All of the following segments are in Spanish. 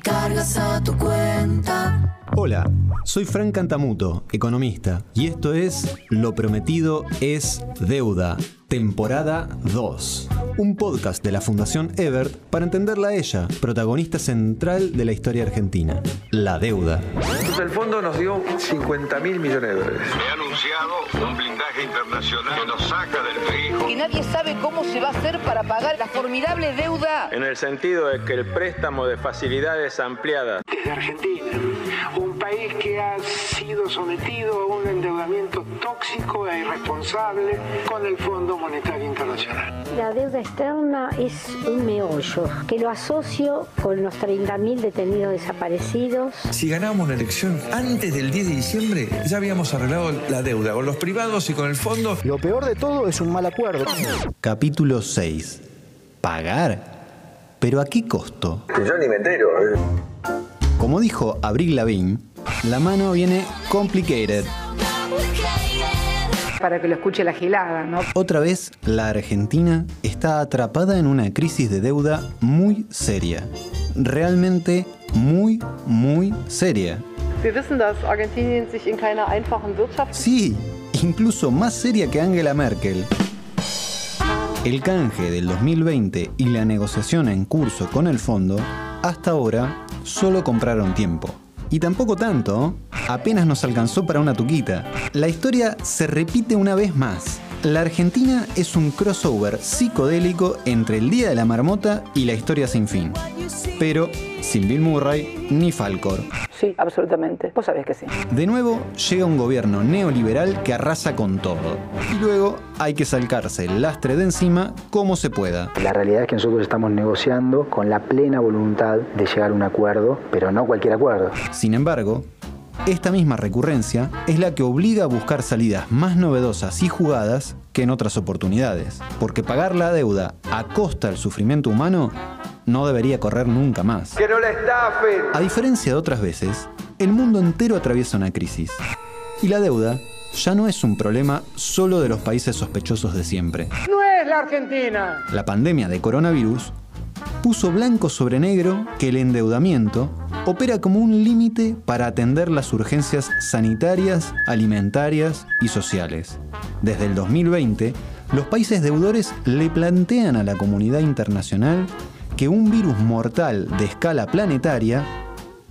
Cargas a tu cuenta. Hola, soy Frank Cantamuto, economista, y esto es Lo Prometido es Deuda, temporada 2. Un podcast de la Fundación Ebert para entenderla a ella, protagonista central de la historia argentina, la deuda. Entonces el fondo nos dio 50 mil millones de dólares. He anunciado un blindaje internacional que nos saca del frijo. que nadie sabe cómo se va a hacer para pagar la formidable deuda En el sentido de que el préstamo de facilidades ampliadas desde Argentina, país que ha sido sometido a un endeudamiento tóxico e irresponsable con el Fondo Monetario Internacional. La deuda externa es un meollo que lo asocio con los 30.000 detenidos desaparecidos. Si ganábamos la elección antes del 10 de diciembre, ya habíamos arreglado la deuda con los privados y con el fondo. Lo peor de todo es un mal acuerdo. Capítulo 6. ¿Pagar? ¿Pero a qué costo? Yo ni me entero. ¿eh? Como dijo Abril Lavigne, la mano viene complicated. para que lo escuche la gilada, ¿no? Otra vez, la Argentina está atrapada en una crisis de deuda muy seria. Realmente muy, muy seria. Wir wissen, dass Argentinien sich in keiner einfachen Wirtschaft Sí, incluso más seria que Angela Merkel. El canje del 2020 y la negociación en curso con el fondo, hasta ahora, solo compraron tiempo. Y tampoco tanto, apenas nos alcanzó para una tuquita. La historia se repite una vez más. La Argentina es un crossover psicodélico entre el Día de la Marmota y la historia sin fin. Pero sin Bill Murray ni Falcor. Sí, absolutamente. Vos sabés que sí. De nuevo llega un gobierno neoliberal que arrasa con todo. Y luego hay que salcarse el lastre de encima como se pueda. La realidad es que nosotros estamos negociando con la plena voluntad de llegar a un acuerdo, pero no cualquier acuerdo. Sin embargo, esta misma recurrencia es la que obliga a buscar salidas más novedosas y jugadas que en otras oportunidades. Porque pagar la deuda a costa del sufrimiento humano no debería correr nunca más. Que no la estafen. A diferencia de otras veces, el mundo entero atraviesa una crisis. Y la deuda ya no es un problema solo de los países sospechosos de siempre. No es la Argentina. La pandemia de coronavirus puso blanco sobre negro que el endeudamiento opera como un límite para atender las urgencias sanitarias, alimentarias y sociales. Desde el 2020, los países deudores le plantean a la comunidad internacional que un virus mortal de escala planetaria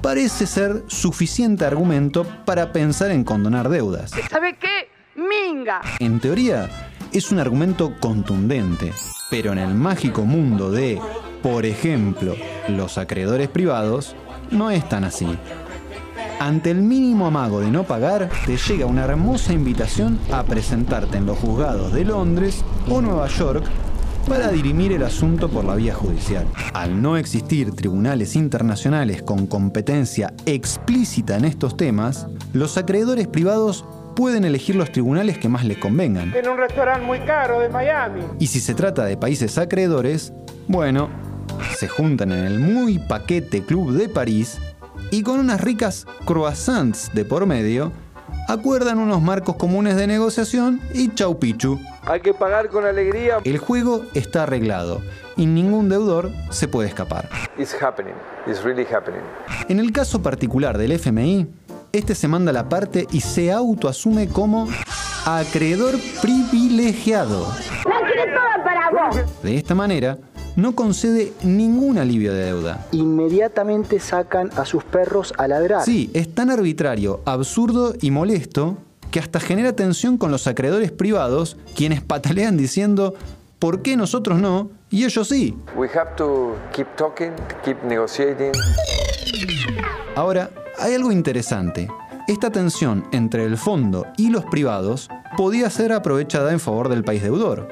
parece ser suficiente argumento para pensar en condonar deudas. ¿Sabe qué? Minga. En teoría, es un argumento contundente, pero en el mágico mundo de, por ejemplo, los acreedores privados, no es tan así. Ante el mínimo amago de no pagar, te llega una hermosa invitación a presentarte en los juzgados de Londres o Nueva York para dirimir el asunto por la vía judicial. Al no existir tribunales internacionales con competencia explícita en estos temas, los acreedores privados pueden elegir los tribunales que más les convengan. En un restaurante muy caro de Miami. Y si se trata de países acreedores, bueno, se juntan en el muy paquete Club de París y con unas ricas croissants de por medio, acuerdan unos marcos comunes de negociación y chau pichu. Hay que pagar con alegría. El juego está arreglado y ningún deudor se puede escapar. It's happening. It's really happening. En el caso particular del FMI, este se manda la parte y se autoasume como acreedor privilegiado. ¡La quiero toda para vos! De esta manera, no concede ningún alivio de deuda. Inmediatamente sacan a sus perros a ladrar. Sí, es tan arbitrario, absurdo y molesto que hasta genera tensión con los acreedores privados, quienes patalean diciendo ¿por qué nosotros no? Y ellos sí. We have to keep talking, keep negotiating. Ahora, hay algo interesante. esta tensión entre el fondo y los privados podía ser aprovechada en favor del país deudor,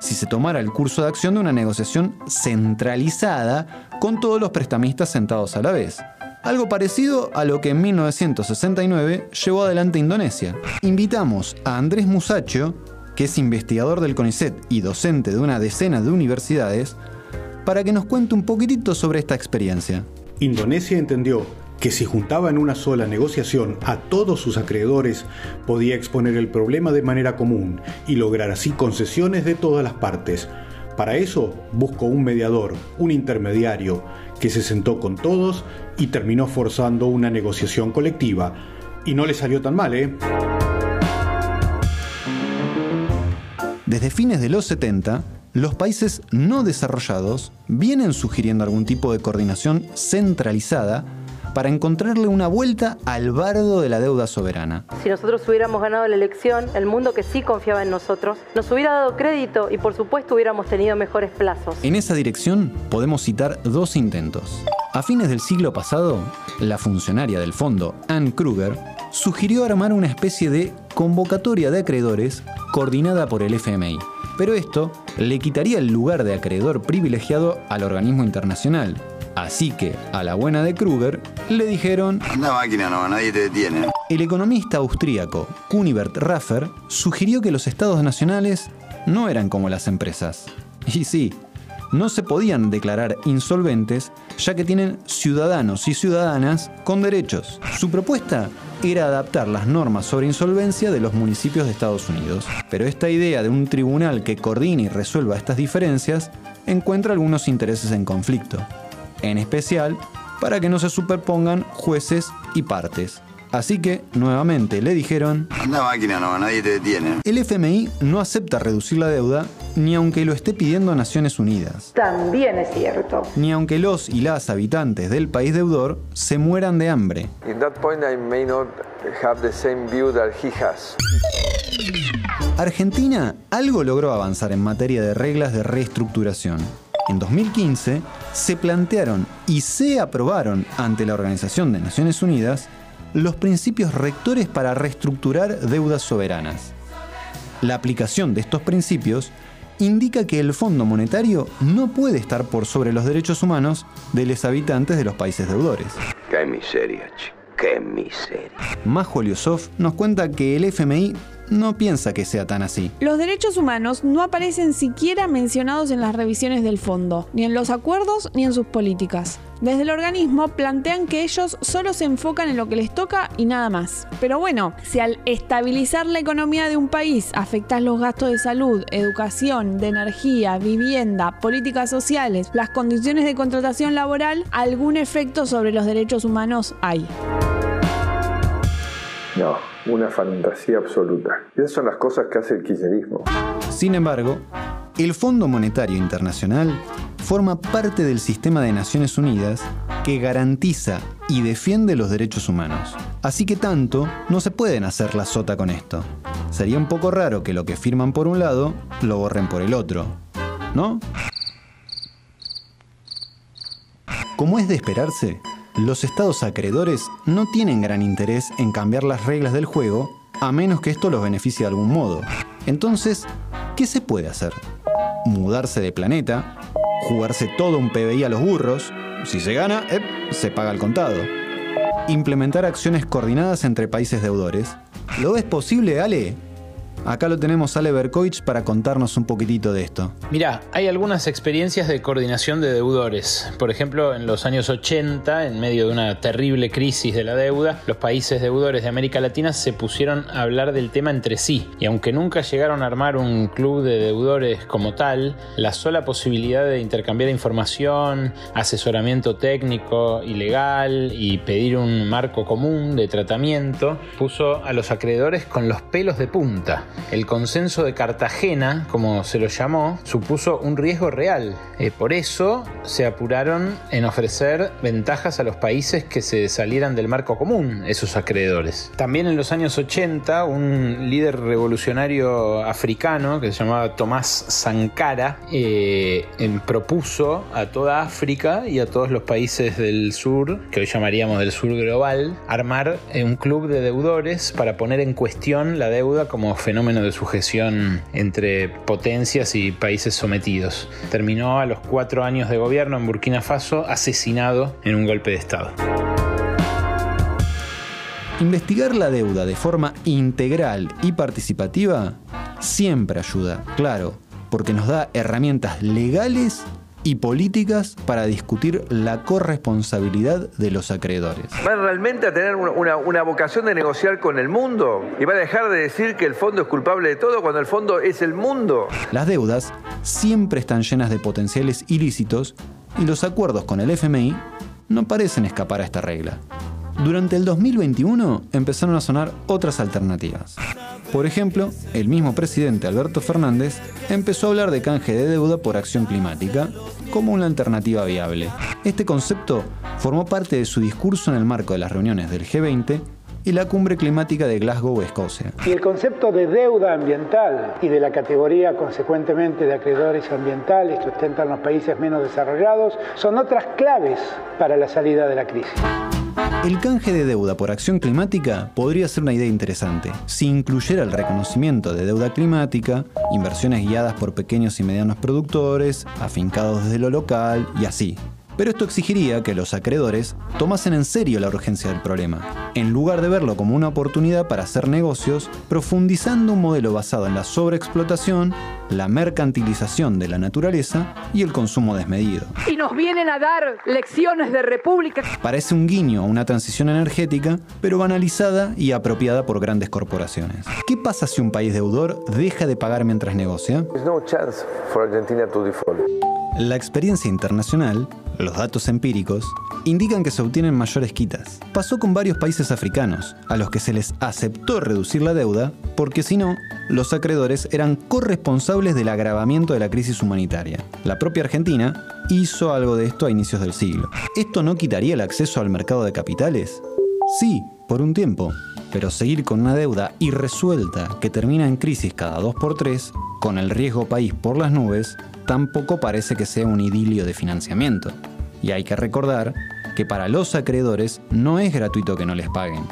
si se tomara el curso de acción de una negociación centralizada con todos los prestamistas sentados a la vez. Algo parecido a lo que en 1969 llevó adelante Indonesia. Invitamos a Andrés Musacho, que es investigador del CONICET y docente de una decena de universidades, para que nos cuente un poquitito sobre esta experiencia. Indonesia entendió que si juntaba en una sola negociación a todos sus acreedores, podía exponer el problema de manera común y lograr así concesiones de todas las partes. Para eso buscó un mediador, un intermediario, que se sentó con todos y terminó forzando una negociación colectiva. Y no le salió tan mal, ¿eh? Desde fines de los 70, los países no desarrollados vienen sugiriendo algún tipo de coordinación centralizada para encontrarle una vuelta al bardo de la deuda soberana. Si nosotros hubiéramos ganado la elección, el mundo que sí confiaba en nosotros nos hubiera dado crédito y por supuesto hubiéramos tenido mejores plazos. En esa dirección podemos citar dos intentos. A fines del siglo pasado, la funcionaria del fondo, Ann Kruger, sugirió armar una especie de convocatoria de acreedores coordinada por el FMI. Pero esto le quitaría el lugar de acreedor privilegiado al organismo internacional, Así que, a la buena de Kruger, le dijeron... Anda máquina, no, nadie te detiene. El economista austríaco Kunibert Raffer sugirió que los estados nacionales no eran como las empresas. Y sí, no se podían declarar insolventes ya que tienen ciudadanos y ciudadanas con derechos. Su propuesta era adaptar las normas sobre insolvencia de los municipios de Estados Unidos. Pero esta idea de un tribunal que coordine y resuelva estas diferencias encuentra algunos intereses en conflicto en especial para que no se superpongan jueces y partes. Así que, nuevamente, le dijeron... Anda máquina, no, nadie te detiene. El FMI no acepta reducir la deuda ni aunque lo esté pidiendo Naciones Unidas. También es cierto. Ni aunque los y las habitantes del país deudor se mueran de hambre. Argentina algo logró avanzar en materia de reglas de reestructuración en 2015 se plantearon y se aprobaron ante la Organización de Naciones Unidas los principios rectores para reestructurar deudas soberanas. La aplicación de estos principios indica que el Fondo Monetario no puede estar por sobre los derechos humanos de los habitantes de los países deudores. ¡Qué miseria, chico! ¡Qué miseria! Majo Liosov nos cuenta que el FMI no piensa que sea tan así. Los derechos humanos no aparecen siquiera mencionados en las revisiones del fondo, ni en los acuerdos ni en sus políticas. Desde el organismo plantean que ellos solo se enfocan en lo que les toca y nada más. Pero bueno, si al estabilizar la economía de un país afectas los gastos de salud, educación, de energía, vivienda, políticas sociales, las condiciones de contratación laboral, algún efecto sobre los derechos humanos hay. No, una fantasía absoluta. Esas son las cosas que hace el kirchnerismo. Sin embargo, el Fondo Monetario Internacional forma parte del sistema de Naciones Unidas que garantiza y defiende los derechos humanos. Así que tanto no se pueden hacer la sota con esto. Sería un poco raro que lo que firman por un lado lo borren por el otro, ¿no? Como es de esperarse, los estados acreedores no tienen gran interés en cambiar las reglas del juego a menos que esto los beneficie de algún modo. Entonces, ¿qué se puede hacer? Mudarse de planeta, jugarse todo un PBI a los burros, si se gana, se paga el contado. Implementar acciones coordinadas entre países deudores. ¿Lo es posible, Ale? Acá lo tenemos Ale Berkovich para contarnos un poquitito de esto. Mirá, hay algunas experiencias de coordinación de deudores. Por ejemplo, en los años 80, en medio de una terrible crisis de la deuda, los países deudores de América Latina se pusieron a hablar del tema entre sí. Y aunque nunca llegaron a armar un club de deudores como tal, la sola posibilidad de intercambiar información, asesoramiento técnico y legal y pedir un marco común de tratamiento puso a los acreedores con los pelos de punta. El consenso de Cartagena, como se lo llamó, supuso un riesgo real. Eh, por eso se apuraron en ofrecer ventajas a los países que se salieran del marco común, esos acreedores. También en los años 80, un líder revolucionario africano que se llamaba Tomás Sankara eh, propuso a toda África y a todos los países del sur, que hoy llamaríamos del sur global, armar eh, un club de deudores para poner en cuestión la deuda como fenómeno de sujeción entre potencias y países sometidos. Terminó a los cuatro años de gobierno en Burkina Faso asesinado en un golpe de Estado. Investigar la deuda de forma integral y participativa siempre ayuda, claro, porque nos da herramientas legales y políticas para discutir la corresponsabilidad de los acreedores. ¿Va realmente a tener una, una, vocación de negociar con el mundo? ¿Y va a dejar de decir que el fondo es culpable de todo cuando el fondo es el mundo? Las deudas siempre están llenas de potenciales ilícitos y los acuerdos con el FMI no parecen escapar a esta regla. Durante el 2021 empezaron a sonar otras alternativas. Por ejemplo, el mismo presidente Alberto Fernández empezó a hablar de canje de deuda por acción climática como una alternativa viable. Este concepto formó parte de su discurso en el marco de las reuniones del G20 y la cumbre climática de Glasgow, Escocia. Y el concepto de deuda ambiental y de la categoría consecuentemente de acreedores ambientales que ostentan los países menos desarrollados son otras claves para la salida de la crisis. El canje de deuda por acción climática podría ser una idea interesante si incluyera el reconocimiento de deuda climática, inversiones guiadas por pequeños y medianos productores, afincados desde lo local y así. Pero esto exigiría que los acreedores tomasen en serio la urgencia del problema, en lugar de verlo como una oportunidad para hacer negocios, profundizando un modelo basado en la sobreexplotación, la mercantilización de la naturaleza y el consumo desmedido. Y nos vienen a dar lecciones de república. Parece un guiño a una transición energética, pero banalizada y apropiada por grandes corporaciones. ¿Qué pasa si un país deudor deja de pagar mientras negocia? No chance for Argentina to default. La experiencia internacional, los datos empíricos, indican que se obtienen mayores quitas. Pasó con varios países africanos, a los que se les aceptó reducir la deuda, porque si no, los acreedores eran corresponsables del agravamiento de la crisis humanitaria. La propia Argentina hizo algo de esto a inicios del siglo. ¿Esto no quitaría el acceso al mercado de capitales? Sí, por un tiempo, pero seguir con una deuda irresuelta que termina en crisis cada 2 por 3 con el riesgo país por las nubes, tampoco parece que sea un idilio de financiamiento. Y hay que recordar que para los acreedores no es gratuito que no les paguen,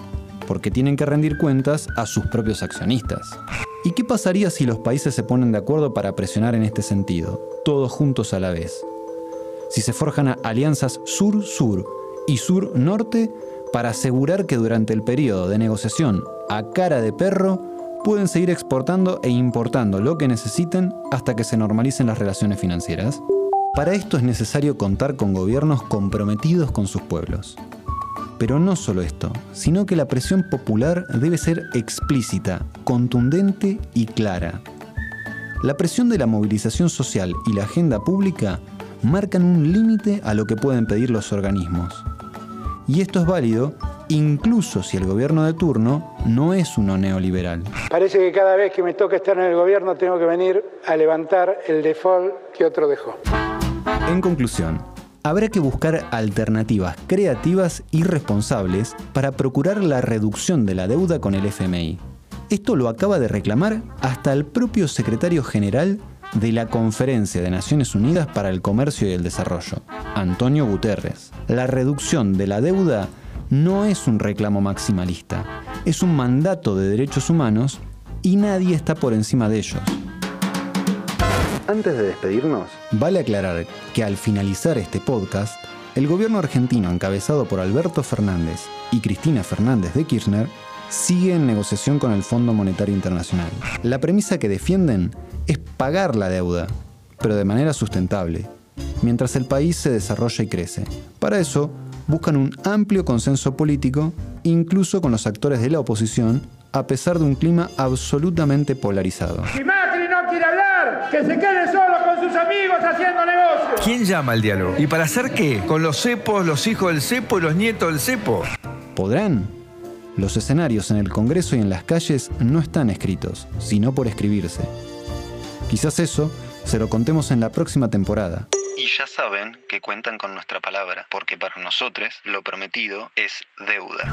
porque tienen que rendir cuentas a sus propios accionistas. ¿Y qué pasaría si los países se ponen de acuerdo para presionar en este sentido, todos juntos a la vez? Si se forjan alianzas sur-sur y sur-norte para asegurar que durante el periodo de negociación a cara de perro pueden seguir exportando e importando lo que necesiten hasta que se normalicen las relaciones financieras. Para esto es necesario contar con gobiernos comprometidos con sus pueblos. Pero no solo esto, sino que la presión popular debe ser explícita, contundente y clara. La presión de la movilización social y la agenda pública marcan un límite a lo que pueden pedir los organismos. Y esto es válido incluso si el gobierno de turno no es uno neoliberal. Parece que cada vez que me toca estar en el gobierno tengo que venir a levantar el default que otro dejó. En conclusión, habrá que buscar alternativas creativas y responsables para procurar la reducción de la deuda con el FMI. Esto lo acaba de reclamar hasta el propio secretario general de la Conferencia de Naciones Unidas para el Comercio y el Desarrollo, Antonio Guterres. La reducción de la deuda no es un reclamo maximalista, es un mandato de derechos humanos y nadie está por encima de ellos. Antes de despedirnos, vale aclarar que al finalizar este podcast, el gobierno argentino encabezado por Alberto Fernández y Cristina Fernández de Kirchner sigue en negociación con el Fondo Monetario Internacional. La premisa que defienden es pagar la deuda, pero de manera sustentable, mientras el país se desarrolla y crece. Para eso, buscan un amplio consenso político, incluso con los actores de la oposición, a pesar de un clima absolutamente polarizado. Si Macri no quiere hablar, que se quede solo con sus amigos haciendo negocios. ¿Quién llama al diálogo? ¿Y para hacer qué? ¿Con los cepos, los hijos del cepo y los nietos del cepo? ¿Podrán? Los escenarios en el Congreso y en las calles no están escritos, sino por escribirse. Quizás eso se lo contemos en la próxima temporada. Y ya saben que cuentan con nuestra palabra, porque para nosotros lo prometido es deuda.